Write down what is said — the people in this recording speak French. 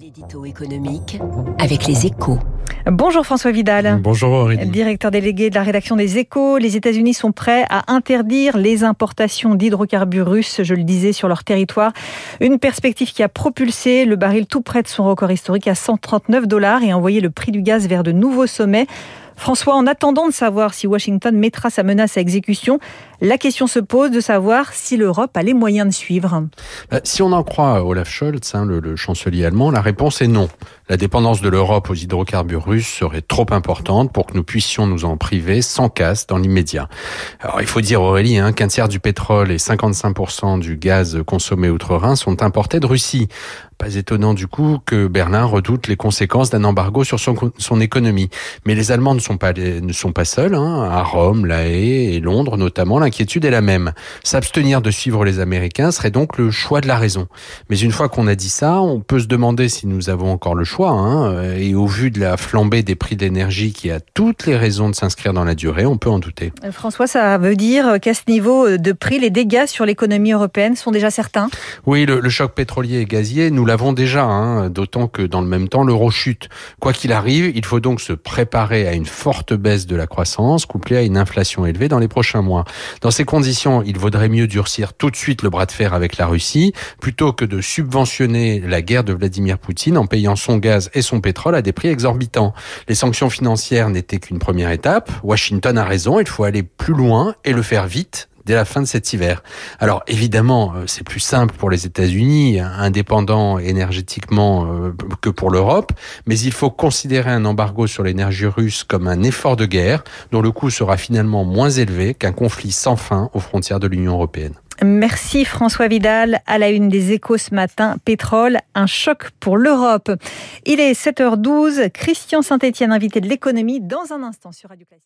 L'édito économique avec les échos. Bonjour François Vidal. Bonjour Aurélie. Directeur délégué de la rédaction des échos. Les États-Unis sont prêts à interdire les importations d'hydrocarbures russes, je le disais, sur leur territoire. Une perspective qui a propulsé le baril tout près de son record historique à 139 dollars et envoyé le prix du gaz vers de nouveaux sommets. François, en attendant de savoir si Washington mettra sa menace à exécution, la question se pose de savoir si l'Europe a les moyens de suivre. Bah, si on en croit Olaf Scholz, hein, le, chancelier allemand, la réponse est non. La dépendance de l'Europe aux hydrocarbures russes serait trop importante pour que nous puissions nous en priver sans casse dans l'immédiat. Alors il faut dire Aurélie hein, qu'un tiers du pétrole et 55% du gaz consommé outre-Rhin sont importés de Russie. Pas étonnant du coup que Berlin redoute les conséquences d'un embargo sur son, son, économie. Mais les Allemands ne sont pas, ne sont pas seuls. Hein. À Rome, La Haye et Londres notamment, l'inquiétude est la même. S'abstenir de suivre les Américains serait donc le choix de la raison. Mais une fois qu'on a dit ça, on peut se demander si nous avons encore le choix. Hein. Et au vu de la flambée des prix d'énergie qui a toutes les raisons de s'inscrire dans la durée, on peut en douter. François, ça veut dire qu'à ce niveau de prix, les dégâts sur l'économie européenne sont déjà certains? Oui, le, le choc pétrolier et gazier, nous l'avons déjà, hein, d'autant que dans le même temps, l'euro chute. Quoi qu'il arrive, il faut donc se préparer à une forte baisse de la croissance, couplée à une inflation élevée dans les prochains mois. Dans ces conditions, il vaudrait mieux durcir tout de suite le bras de fer avec la Russie, plutôt que de subventionner la guerre de Vladimir Poutine en payant son gaz et son pétrole à des prix exorbitants. Les sanctions financières n'étaient qu'une première étape. Washington a raison, il faut aller plus loin et le faire vite dès la fin de cet hiver. Alors évidemment, c'est plus simple pour les États-Unis, indépendants énergétiquement que pour l'Europe, mais il faut considérer un embargo sur l'énergie russe comme un effort de guerre dont le coût sera finalement moins élevé qu'un conflit sans fin aux frontières de l'Union européenne. Merci François Vidal. À la une des échos ce matin, pétrole, un choc pour l'Europe. Il est 7h12. Christian Saint-Etienne, invité de l'économie, dans un instant sur Radio Classique.